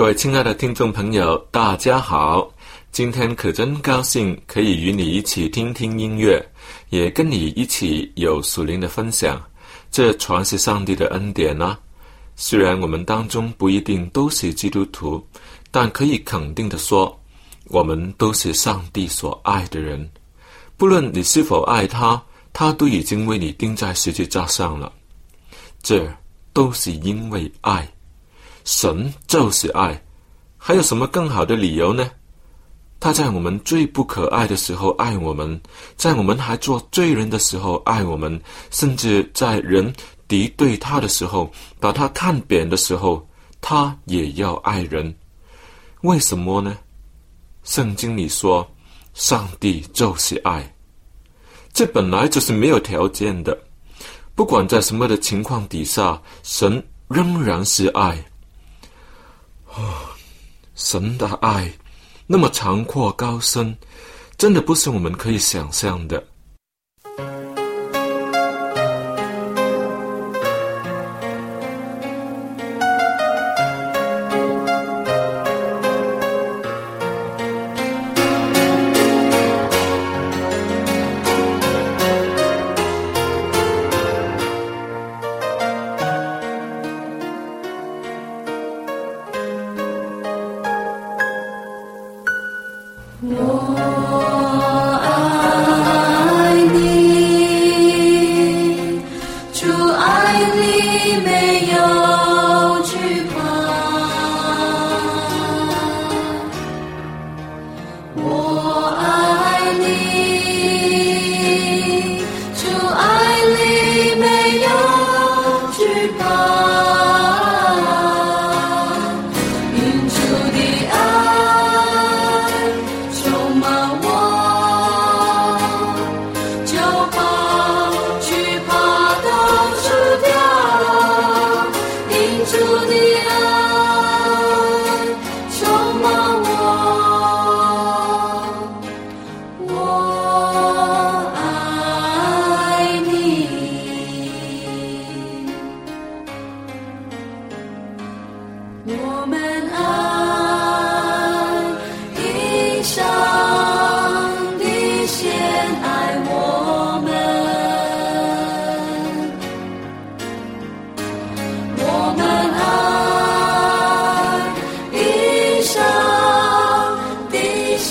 各位亲爱的听众朋友，大家好！今天可真高兴，可以与你一起听听音乐，也跟你一起有属灵的分享。这全是上帝的恩典呐！虽然我们当中不一定都是基督徒，但可以肯定的说，我们都是上帝所爱的人。不论你是否爱他，他都已经为你钉在十字架上了。这都是因为爱。神就是爱，还有什么更好的理由呢？他在我们最不可爱的时候爱我们，在我们还做罪人的时候爱我们，甚至在人敌对他的时候，把他看扁的时候，他也要爱人。为什么呢？圣经里说，上帝就是爱，这本来就是没有条件的。不管在什么的情况底下，神仍然是爱。啊，神的爱那么长阔高深，真的不是我们可以想象的。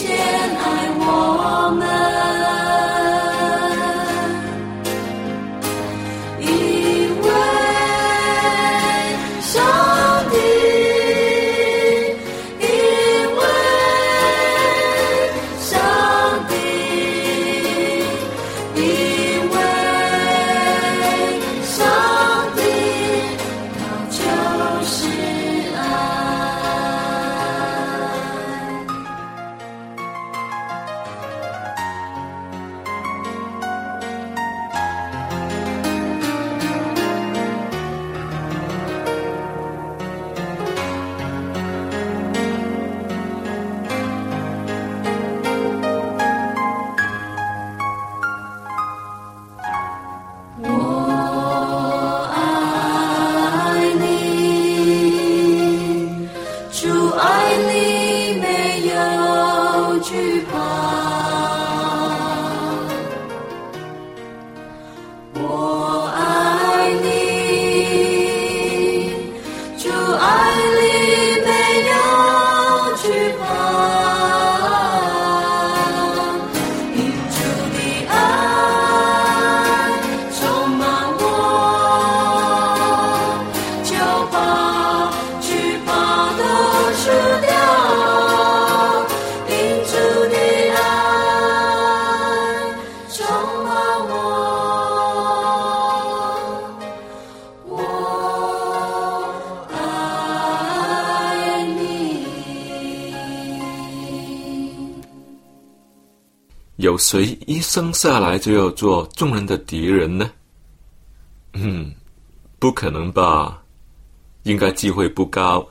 天爱。谁一生下来就要做众人的敌人呢？嗯，不可能吧？应该机会不高。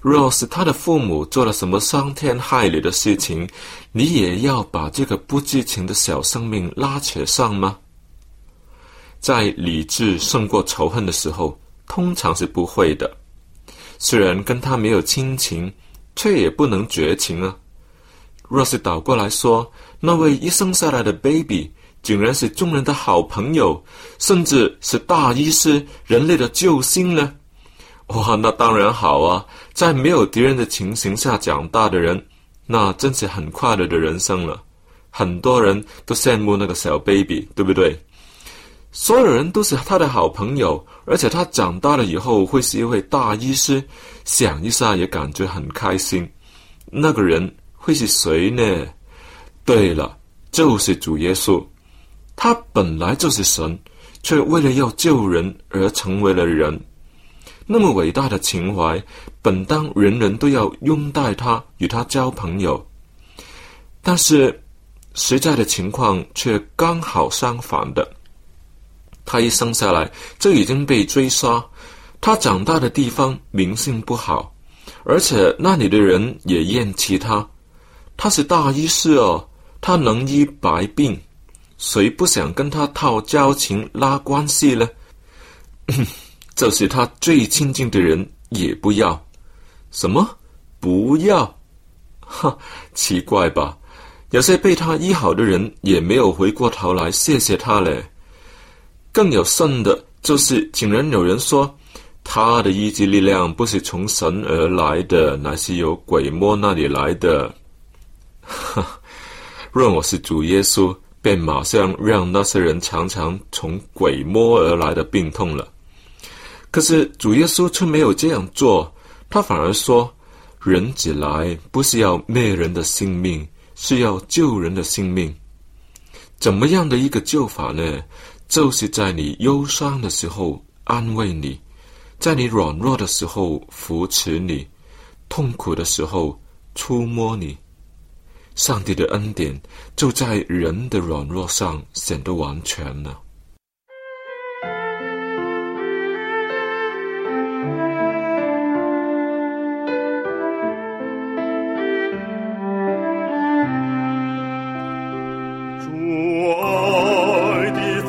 若是他的父母做了什么伤天害理的事情，你也要把这个不知情的小生命拉扯上吗？在理智胜过仇恨的时候，通常是不会的。虽然跟他没有亲情，却也不能绝情啊。若是倒过来说，那位一生下来的 baby 竟然是众人的好朋友，甚至是大医师、人类的救星呢？哇，那当然好啊！在没有敌人的情形下长大的人，那真是很快乐的人生了。很多人都羡慕那个小 baby，对不对？所有人都是他的好朋友，而且他长大了以后会是一位大医师，想一下也感觉很开心。那个人会是谁呢？对了，就是主耶稣。他本来就是神，却为了要救人而成为了人。那么伟大的情怀，本当人人都要拥戴他，与他交朋友。但是，实在的情况却刚好相反的。他一生下来就已经被追杀，他长大的地方名声不好，而且那里的人也厌弃他。他是大医师哦，他能医百病，谁不想跟他套交情、拉关系呢？就是他最亲近的人也不要，什么不要？哈，奇怪吧？有些被他医好的人也没有回过头来谢谢他嘞。更有甚的，就是竟然有人说他的医治力量不是从神而来的，乃是由鬼魔那里来的。哈，若我是主耶稣，便马上让那些人尝尝从鬼魔而来的病痛了。可是主耶稣却没有这样做，他反而说：“人子来不是要灭人的性命，是要救人的性命。”怎么样的一个救法呢？就是在你忧伤的时候安慰你，在你软弱的时候扶持你，痛苦的时候触摸你。上帝的恩典就在人的软弱上显得完全了。主爱的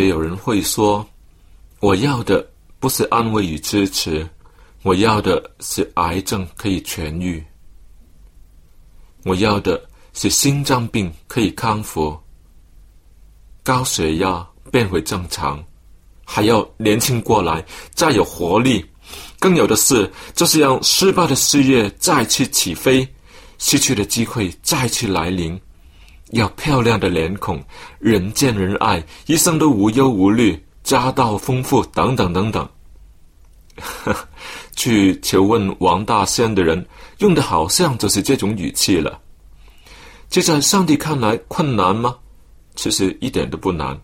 也有人会说：“我要的不是安慰与支持，我要的是癌症可以痊愈，我要的是心脏病可以康复，高血压变回正常，还要年轻过来，再有活力。更有的是，就是让失败的事业再次起飞，失去的机会再次来临。”要漂亮的脸孔，人见人爱，一生都无忧无虑，家道丰富，等等等等。去求问王大仙的人，用的好像就是这种语气了。这在上帝看来困难吗？其实一点都不难。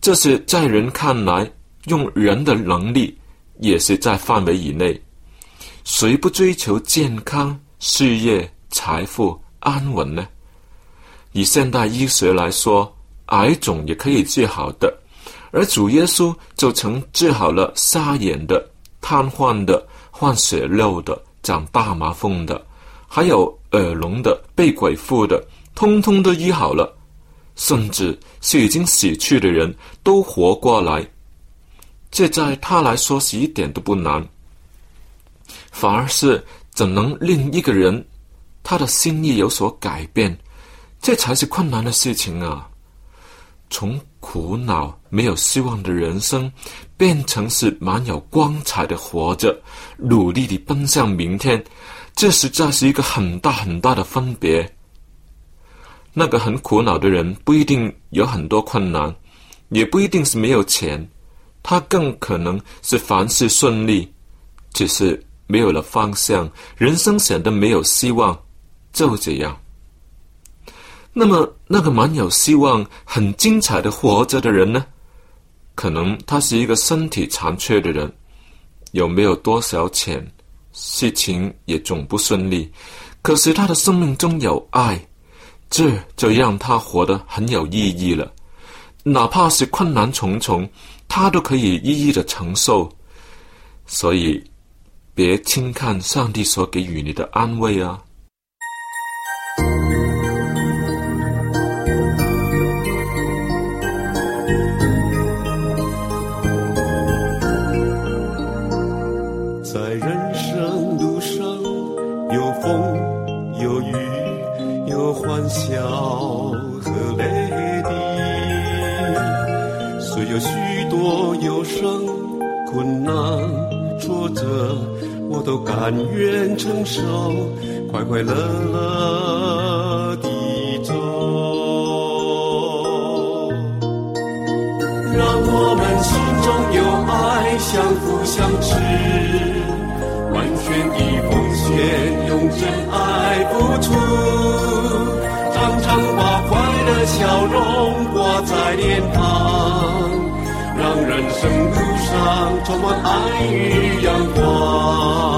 这是在人看来，用人的能力也是在范围以内。谁不追求健康、事业、财富、安稳呢？以现代医学来说，癌肿也可以治好的，而主耶稣就曾治好了沙眼的、瘫痪的、患血肉的、长大麻风的，还有耳聋的、被鬼附的，通通都医好了，甚至是已经死去的人都活过来。这在他来说是一点都不难，反而是怎能令一个人他的心意有所改变？这才是困难的事情啊！从苦恼、没有希望的人生，变成是蛮有光彩的活着，努力地奔向明天，这实在是一个很大很大的分别。那个很苦恼的人，不一定有很多困难，也不一定是没有钱，他更可能是凡事顺利，只是没有了方向，人生显得没有希望，就这样。那么，那个蛮有希望、很精彩的活着的人呢？可能他是一个身体残缺的人，有没有多少钱，事情也总不顺利。可是他的生命中有爱，这就让他活得很有意义了。哪怕是困难重重，他都可以一一的承受。所以，别轻看上帝所给予你的安慰啊！甘愿承受，快快乐乐地走。让我们心中有爱，相扶相持，完全的奉献，用真爱付出，常常把快乐笑容挂在脸庞，让人生路上充满爱与阳光。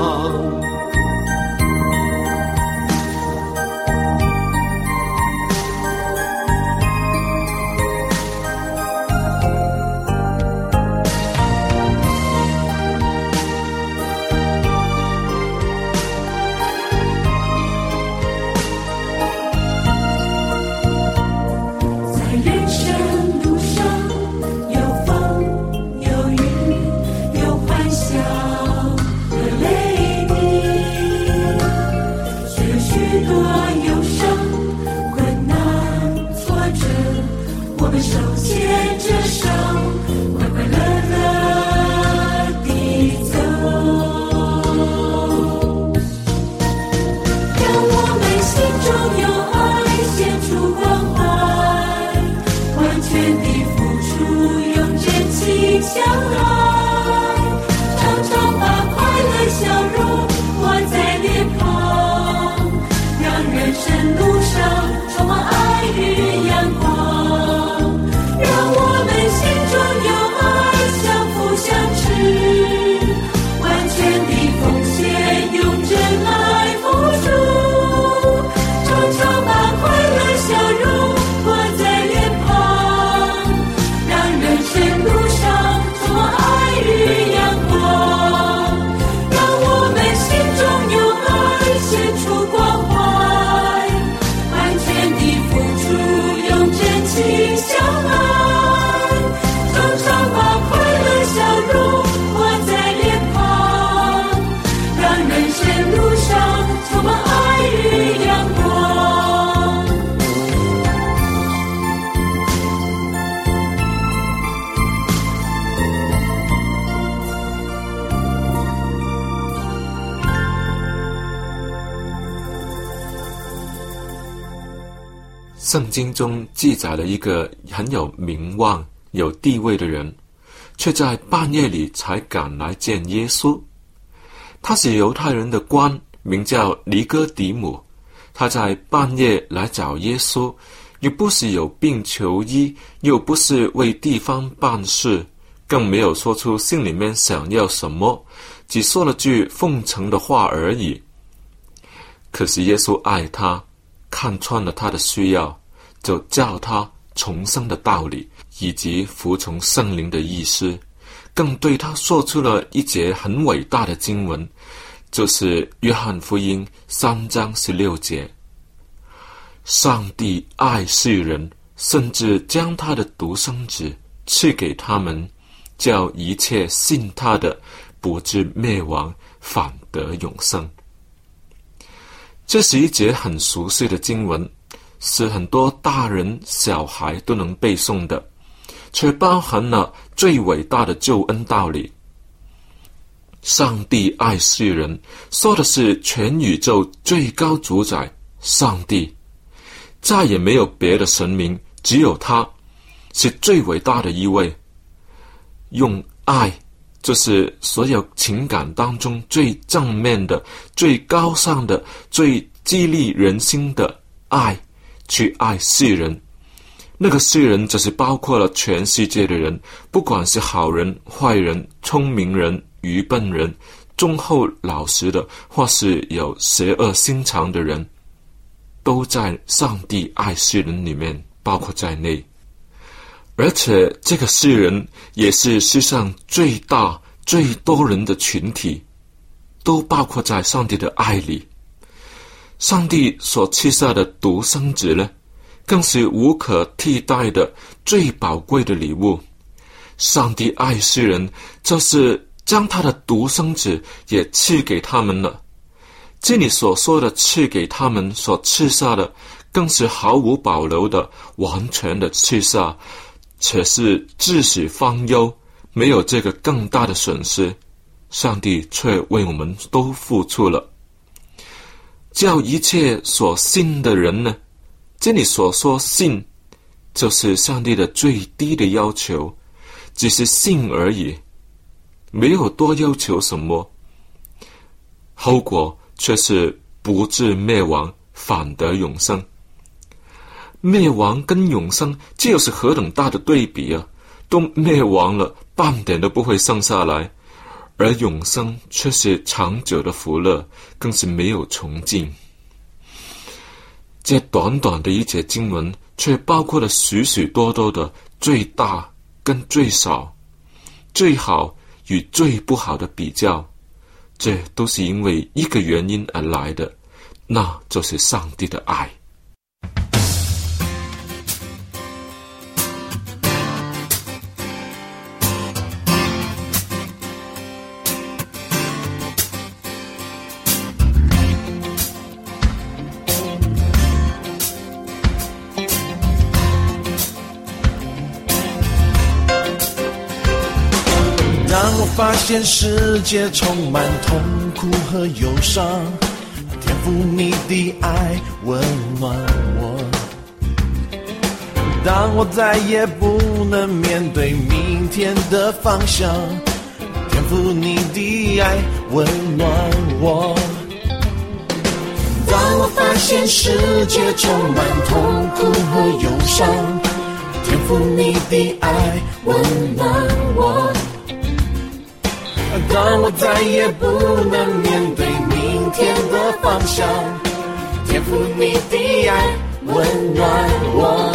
圣经中记载了一个很有名望、有地位的人，却在半夜里才赶来见耶稣。他是犹太人的官，名叫尼哥底母。他在半夜来找耶稣，又不是有病求医，又不是为地方办事，更没有说出心里面想要什么，只说了句奉承的话而已。可是耶稣爱他，看穿了他的需要，就教他重生的道理，以及服从圣灵的意思，更对他说出了一节很伟大的经文。就是约翰福音三章十六节。上帝爱世人，甚至将他的独生子赐给他们，叫一切信他的不至灭亡，反得永生。这是一节很熟悉的经文，是很多大人小孩都能背诵的，却包含了最伟大的救恩道理。上帝爱世人，说的是全宇宙最高主宰上帝，再也没有别的神明，只有他，是最伟大的一位。用爱，这是所有情感当中最正面的、最高尚的、最激励人心的爱，去爱世人。那个世人，就是包括了全世界的人，不管是好人、坏人、聪明人。愚笨人、忠厚老实的，或是有邪恶心肠的人，都在上帝爱世人里面包括在内。而且，这个世人也是世上最大、最多人的群体，都包括在上帝的爱里。上帝所赐下的独生子呢，更是无可替代的最宝贵的礼物。上帝爱世人，就是。将他的独生子也赐给他们了。这里所说的赐给他们所赐下的，更是毫无保留的、完全的赐下，且是至死方忧，没有这个更大的损失。上帝却为我们都付出了，叫一切所信的人呢？这里所说信，就是上帝的最低的要求，只是信而已。没有多要求什么，后果却是不至灭亡，反得永生。灭亡跟永生，这又是何等大的对比啊！都灭亡了，半点都不会剩下来；而永生却是长久的福乐，更是没有穷尽。这短短的一节经文，却包括了许许多多的最大跟最少，最好。与最不好的比较，这都是因为一个原因而来的，那就是上帝的爱。现世界充满痛苦和忧伤，天赋你的爱温暖我。当我再也不能面对明天的方向，天赋你的爱温暖我。当我发现世界充满痛苦和忧伤，天赋你的爱温暖我。当我再也不能面对明天的方向，天赋你的爱温暖我，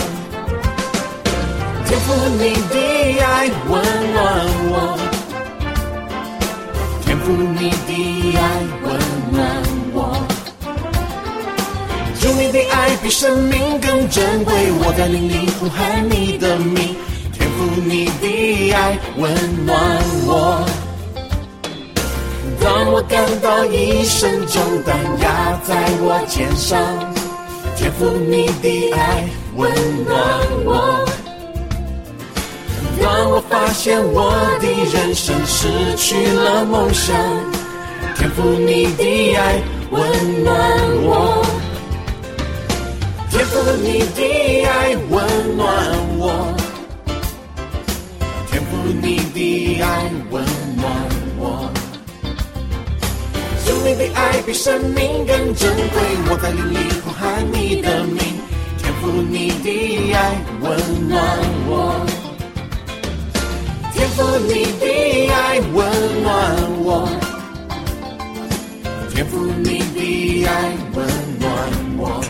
天赋你的爱温暖我，天赋你的爱温暖我。主你的爱比生命更珍贵，我在灵里呼喊你的名，天赋你的爱温暖我。当我感到一身重担压在我肩上，天赋你的爱温暖我。当我发现我的人生失去了梦想，天赋你的爱温暖我。天赋你的爱温暖我，天赋你的爱温的爱比生命更珍贵，我在灵里呼喊你的名，天赋你的爱温暖我，天赋你的爱温暖我，天赋你的爱温暖我。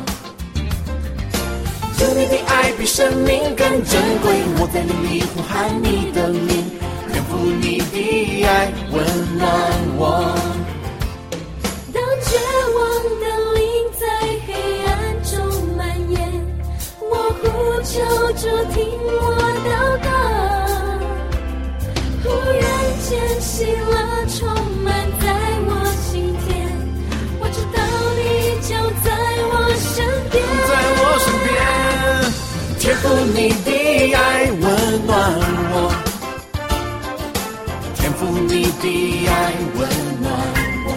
主你的爱比生命更珍贵，我在灵里呼喊你的名，天赋你的爱温暖我。主听我祷告。忽然间喜乐充满在我心田，我知道你就在我身边。在我身边，天赋你的爱温暖我，天赋你的爱温暖我，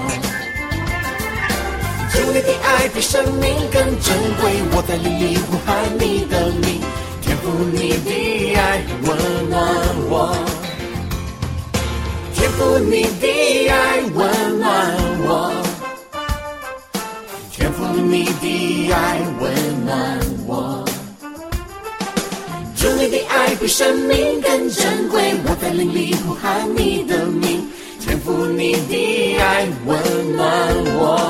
主你的爱比生命更珍贵，我在灵里呼喊你的名，天父你的爱温暖我，天赋你的爱温暖我。天赋你的爱温暖我，主你的爱比生命更珍贵，我在灵里呼喊你的名，天赋你的爱温暖。我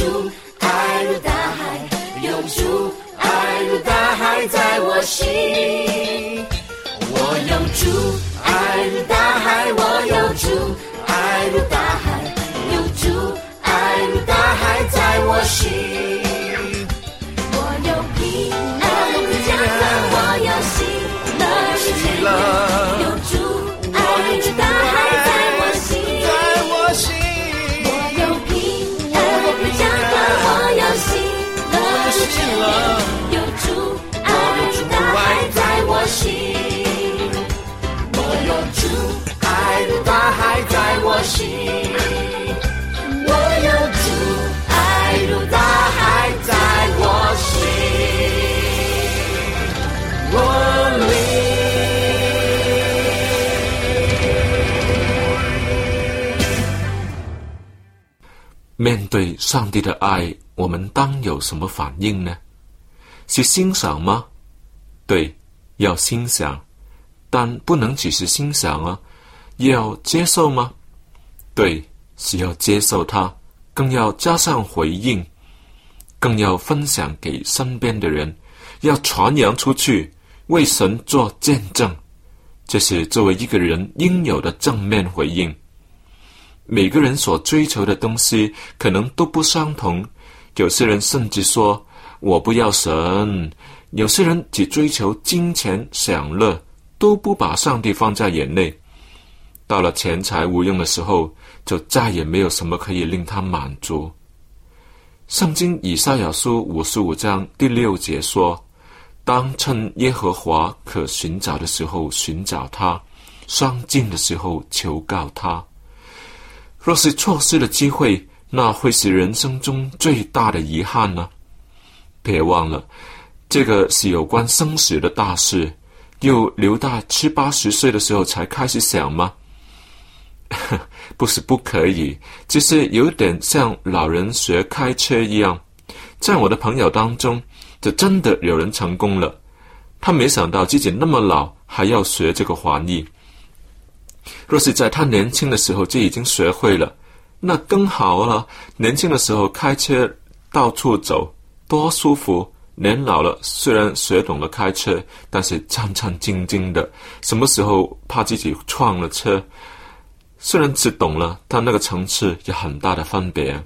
主，爱如大海，有主，爱如大海在我心。我有主，爱如大海，我有主，爱如大海，有主，爱如大海在我心。心。我有主，爱如大海在我心。我面对上帝的爱，我们当有什么反应呢？是欣赏吗？对，要欣赏，但不能只是欣赏啊，要接受吗？对，是要接受它，更要加上回应，更要分享给身边的人，要传扬出去，为神做见证。这是作为一个人应有的正面回应。每个人所追求的东西可能都不相同，有些人甚至说我不要神，有些人只追求金钱享乐，都不把上帝放在眼内。到了钱财无用的时候，就再也没有什么可以令他满足。圣经以赛亚书五十五章第六节说：“当趁耶和华可寻找的时候寻找他，上进的时候求告他。”若是错失了机会，那会是人生中最大的遗憾呢。别忘了，这个是有关生死的大事，又留到七八十岁的时候才开始想吗？不是不可以，只是有点像老人学开车一样。在我的朋友当中，就真的有人成功了。他没想到自己那么老还要学这个华裔。若是在他年轻的时候就已经学会了，那更好了。年轻的时候开车到处走，多舒服，年老了，虽然学懂了开车，但是战战兢兢的，什么时候怕自己撞了车？虽然只懂了，但那个层次有很大的分别。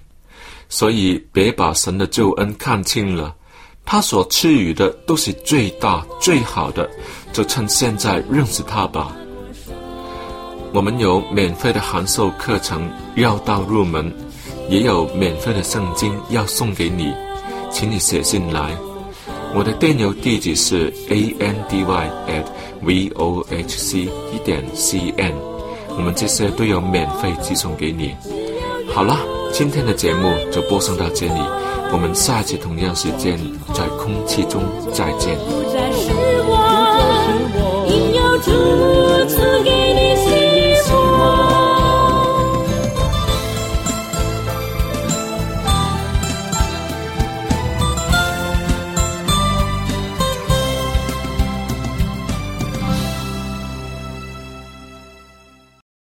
所以别把神的救恩看清了，他所赐予的都是最大最好的，就趁现在认识他吧。我们有免费的函授课程绕道入门，也有免费的圣经要送给你，请你写信来。我的电邮地址是 a n d y at v o h c 一点 c n，我们这些都有免费寄送给你。好了，今天的节目就播送到这里，我们下一次同样时间在空气中再见。